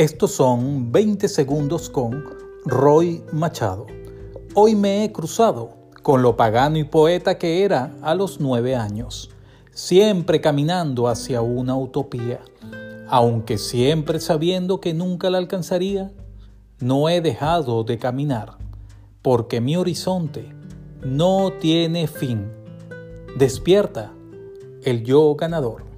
Estos son 20 segundos con Roy Machado. Hoy me he cruzado con lo pagano y poeta que era a los nueve años, siempre caminando hacia una utopía, aunque siempre sabiendo que nunca la alcanzaría, no he dejado de caminar, porque mi horizonte no tiene fin. Despierta el yo ganador.